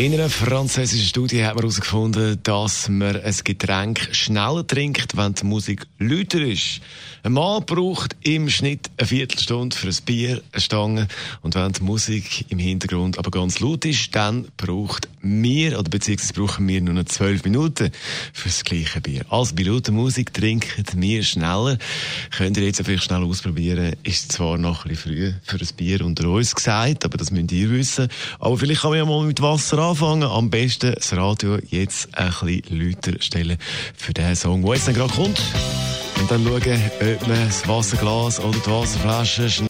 in einer französischen Studie hat man herausgefunden, dass man ein Getränk schneller trinkt, wenn die Musik lauter ist. Ein Mann braucht im Schnitt eine Viertelstunde für ein Bier, eine Stange. Und wenn die Musik im Hintergrund aber ganz laut ist, dann braucht mir, oder beziehungsweise brauchen wir nur noch zwölf Minuten für das gleiche Bier. Also bei lauter Musik trinken wir schneller. Könnt ihr jetzt vielleicht schnell ausprobieren. Ist zwar noch ein bisschen früh für ein Bier unter uns gesagt, aber das müsst ihr wissen. Aber vielleicht kann man ja mal mit Wasser anfangen. Am besten das Radio jetzt ein bisschen lauter stellen für den Song, der jetzt dann gerade kommt. Und dann schauen, ob man das Wasserglas oder die Wasserflasche